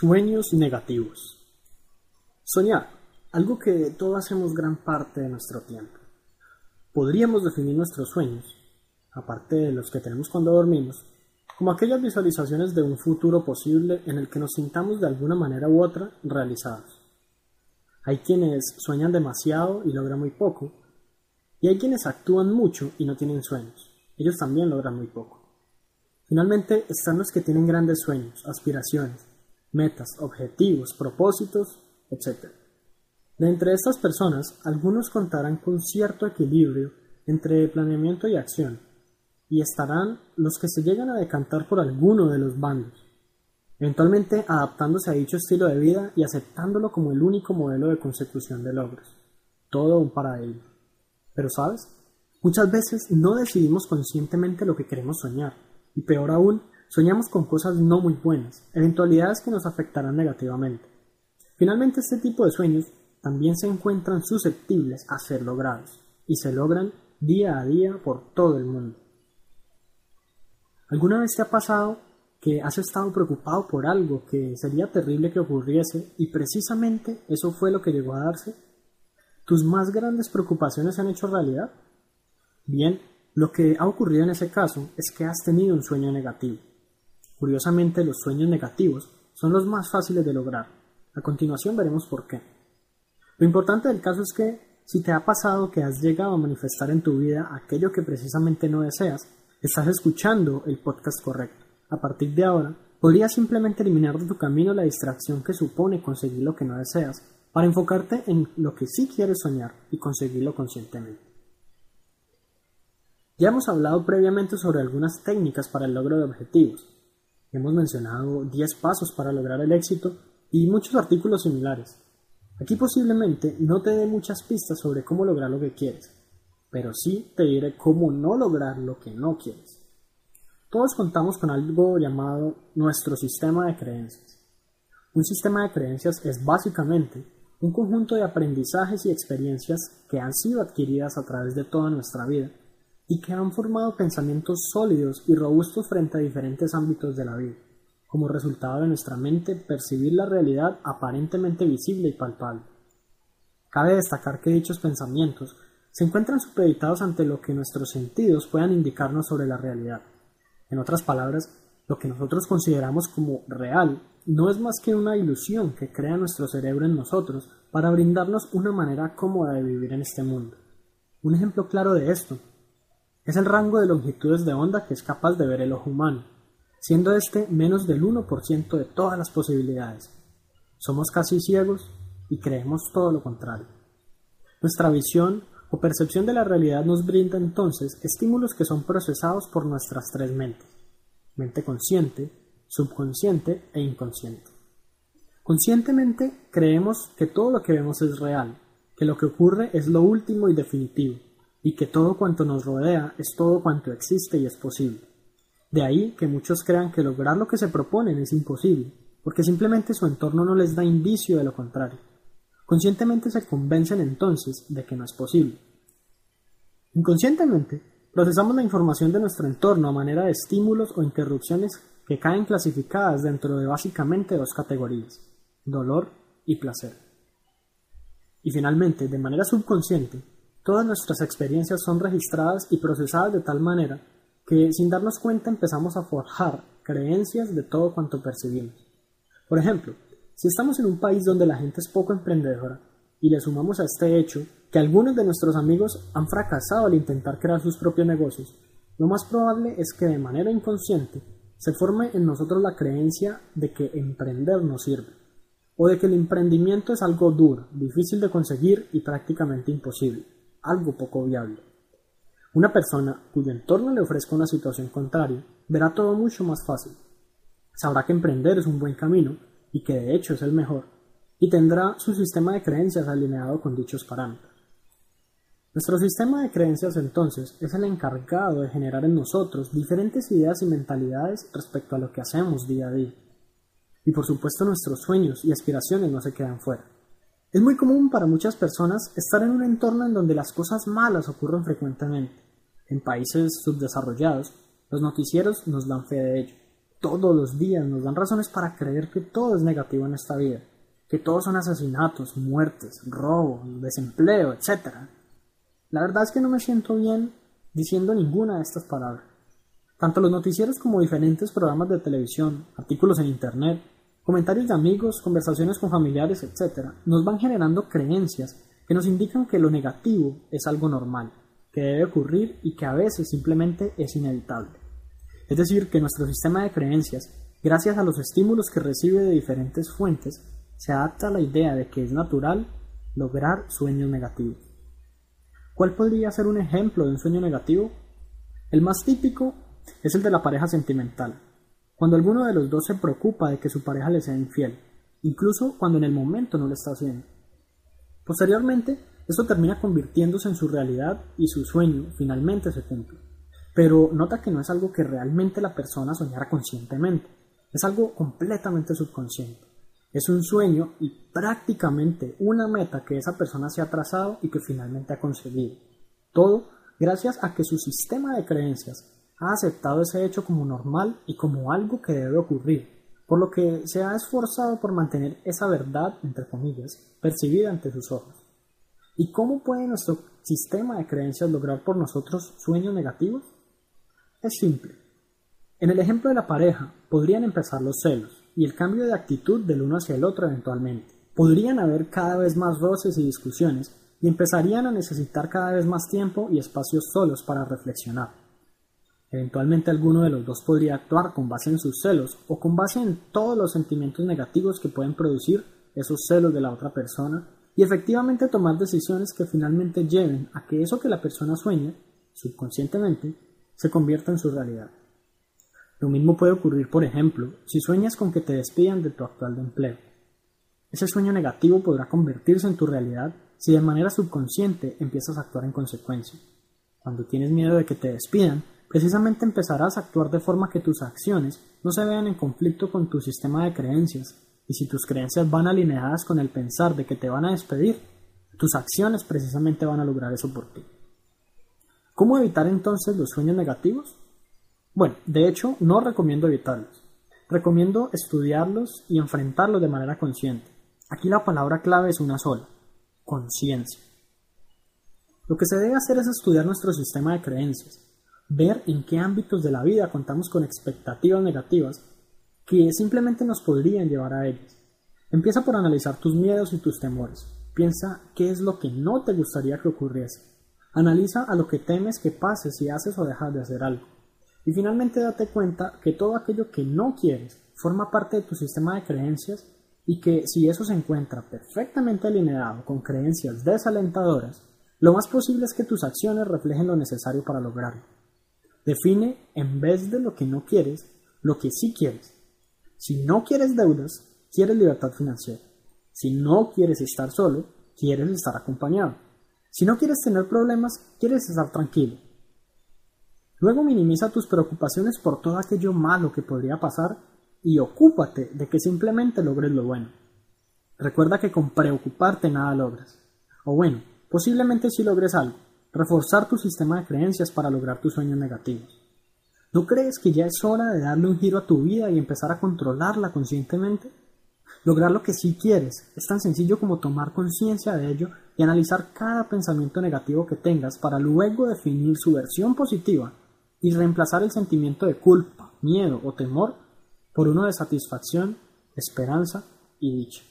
Sueños negativos. Soñar, algo que todos hacemos gran parte de nuestro tiempo. Podríamos definir nuestros sueños, aparte de los que tenemos cuando dormimos, como aquellas visualizaciones de un futuro posible en el que nos sintamos de alguna manera u otra realizados. Hay quienes sueñan demasiado y logran muy poco, y hay quienes actúan mucho y no tienen sueños. Ellos también logran muy poco. Finalmente están los que tienen grandes sueños, aspiraciones, metas, objetivos, propósitos, etc. De entre estas personas, algunos contarán con cierto equilibrio entre planeamiento y acción, y estarán los que se llegan a decantar por alguno de los bandos, eventualmente adaptándose a dicho estilo de vida y aceptándolo como el único modelo de consecución de logros. Todo un paradigma. Pero sabes, muchas veces no decidimos conscientemente lo que queremos soñar, y peor aún, Soñamos con cosas no muy buenas, eventualidades que nos afectarán negativamente. Finalmente, este tipo de sueños también se encuentran susceptibles a ser logrados, y se logran día a día por todo el mundo. ¿Alguna vez te ha pasado que has estado preocupado por algo que sería terrible que ocurriese y precisamente eso fue lo que llegó a darse? ¿Tus más grandes preocupaciones se han hecho realidad? Bien, lo que ha ocurrido en ese caso es que has tenido un sueño negativo. Curiosamente, los sueños negativos son los más fáciles de lograr. A continuación veremos por qué. Lo importante del caso es que si te ha pasado que has llegado a manifestar en tu vida aquello que precisamente no deseas, estás escuchando el podcast correcto. A partir de ahora, podrías simplemente eliminar de tu camino la distracción que supone conseguir lo que no deseas, para enfocarte en lo que sí quieres soñar y conseguirlo conscientemente. Ya hemos hablado previamente sobre algunas técnicas para el logro de objetivos, Hemos mencionado 10 pasos para lograr el éxito y muchos artículos similares. Aquí posiblemente no te dé muchas pistas sobre cómo lograr lo que quieres, pero sí te diré cómo no lograr lo que no quieres. Todos contamos con algo llamado nuestro sistema de creencias. Un sistema de creencias es básicamente un conjunto de aprendizajes y experiencias que han sido adquiridas a través de toda nuestra vida y que han formado pensamientos sólidos y robustos frente a diferentes ámbitos de la vida, como resultado de nuestra mente percibir la realidad aparentemente visible y palpable. Cabe destacar que dichos pensamientos se encuentran supeditados ante lo que nuestros sentidos puedan indicarnos sobre la realidad. En otras palabras, lo que nosotros consideramos como real no es más que una ilusión que crea nuestro cerebro en nosotros para brindarnos una manera cómoda de vivir en este mundo. Un ejemplo claro de esto es el rango de longitudes de onda que es capaz de ver el ojo humano, siendo este menos del 1% de todas las posibilidades. Somos casi ciegos y creemos todo lo contrario. Nuestra visión o percepción de la realidad nos brinda entonces estímulos que son procesados por nuestras tres mentes, mente consciente, subconsciente e inconsciente. Conscientemente creemos que todo lo que vemos es real, que lo que ocurre es lo último y definitivo, y que todo cuanto nos rodea es todo cuanto existe y es posible. De ahí que muchos crean que lograr lo que se proponen es imposible, porque simplemente su entorno no les da indicio de lo contrario. Conscientemente se convencen entonces de que no es posible. Inconscientemente, procesamos la información de nuestro entorno a manera de estímulos o interrupciones que caen clasificadas dentro de básicamente dos categorías, dolor y placer. Y finalmente, de manera subconsciente, Todas nuestras experiencias son registradas y procesadas de tal manera que sin darnos cuenta empezamos a forjar creencias de todo cuanto percibimos. Por ejemplo, si estamos en un país donde la gente es poco emprendedora y le sumamos a este hecho que algunos de nuestros amigos han fracasado al intentar crear sus propios negocios, lo más probable es que de manera inconsciente se forme en nosotros la creencia de que emprender no sirve, o de que el emprendimiento es algo duro, difícil de conseguir y prácticamente imposible algo poco viable. Una persona cuyo entorno le ofrezca una situación contraria verá todo mucho más fácil. Sabrá que emprender es un buen camino y que de hecho es el mejor, y tendrá su sistema de creencias alineado con dichos parámetros. Nuestro sistema de creencias entonces es el encargado de generar en nosotros diferentes ideas y mentalidades respecto a lo que hacemos día a día. Y por supuesto nuestros sueños y aspiraciones no se quedan fuera. Es muy común para muchas personas estar en un entorno en donde las cosas malas ocurren frecuentemente. En países subdesarrollados, los noticieros nos dan fe de ello. todos los días nos dan razones para creer que todo es negativo en esta vida, que todos son asesinatos, muertes, robos, desempleo, etc. La verdad es que no me siento bien diciendo ninguna de estas palabras. Tanto los noticieros como diferentes programas de televisión, artículos en Internet, comentarios de amigos, conversaciones con familiares, etc., nos van generando creencias que nos indican que lo negativo es algo normal, que debe ocurrir y que a veces simplemente es inevitable. Es decir, que nuestro sistema de creencias, gracias a los estímulos que recibe de diferentes fuentes, se adapta a la idea de que es natural lograr sueños negativos. ¿Cuál podría ser un ejemplo de un sueño negativo? El más típico es el de la pareja sentimental, cuando alguno de los dos se preocupa de que su pareja le sea infiel, incluso cuando en el momento no lo está haciendo. Posteriormente, esto termina convirtiéndose en su realidad y su sueño finalmente se cumple. Pero nota que no es algo que realmente la persona soñara conscientemente, es algo completamente subconsciente. Es un sueño y prácticamente una meta que esa persona se ha trazado y que finalmente ha conseguido. Todo gracias a que su sistema de creencias ha aceptado ese hecho como normal y como algo que debe ocurrir, por lo que se ha esforzado por mantener esa verdad, entre comillas, percibida ante sus ojos. ¿Y cómo puede nuestro sistema de creencias lograr por nosotros sueños negativos? Es simple. En el ejemplo de la pareja, podrían empezar los celos y el cambio de actitud del uno hacia el otro eventualmente. Podrían haber cada vez más roces y discusiones y empezarían a necesitar cada vez más tiempo y espacios solos para reflexionar. Eventualmente alguno de los dos podría actuar con base en sus celos o con base en todos los sentimientos negativos que pueden producir esos celos de la otra persona y efectivamente tomar decisiones que finalmente lleven a que eso que la persona sueña, subconscientemente, se convierta en su realidad. Lo mismo puede ocurrir, por ejemplo, si sueñas con que te despidan de tu actual empleo. Ese sueño negativo podrá convertirse en tu realidad si de manera subconsciente empiezas a actuar en consecuencia. Cuando tienes miedo de que te despidan, precisamente empezarás a actuar de forma que tus acciones no se vean en conflicto con tu sistema de creencias, y si tus creencias van alineadas con el pensar de que te van a despedir, tus acciones precisamente van a lograr eso por ti. ¿Cómo evitar entonces los sueños negativos? Bueno, de hecho, no recomiendo evitarlos. Recomiendo estudiarlos y enfrentarlos de manera consciente. Aquí la palabra clave es una sola, conciencia. Lo que se debe hacer es estudiar nuestro sistema de creencias, ver en qué ámbitos de la vida contamos con expectativas negativas que simplemente nos podrían llevar a ellas. Empieza por analizar tus miedos y tus temores. Piensa qué es lo que no te gustaría que ocurriese. Analiza a lo que temes que pase si haces o dejas de hacer algo. Y finalmente date cuenta que todo aquello que no quieres forma parte de tu sistema de creencias y que si eso se encuentra perfectamente alineado con creencias desalentadoras, lo más posible es que tus acciones reflejen lo necesario para lograrlo. Define en vez de lo que no quieres, lo que sí quieres. Si no quieres deudas, quieres libertad financiera. Si no quieres estar solo, quieres estar acompañado. Si no quieres tener problemas, quieres estar tranquilo. Luego minimiza tus preocupaciones por todo aquello malo que podría pasar y ocúpate de que simplemente logres lo bueno. Recuerda que con preocuparte nada logras. O bueno, posiblemente sí logres algo, reforzar tu sistema de creencias para lograr tus sueños negativos. ¿No crees que ya es hora de darle un giro a tu vida y empezar a controlarla conscientemente? Lograr lo que sí quieres es tan sencillo como tomar conciencia de ello y analizar cada pensamiento negativo que tengas para luego definir su versión positiva y reemplazar el sentimiento de culpa, miedo o temor por uno de satisfacción, esperanza y dicha.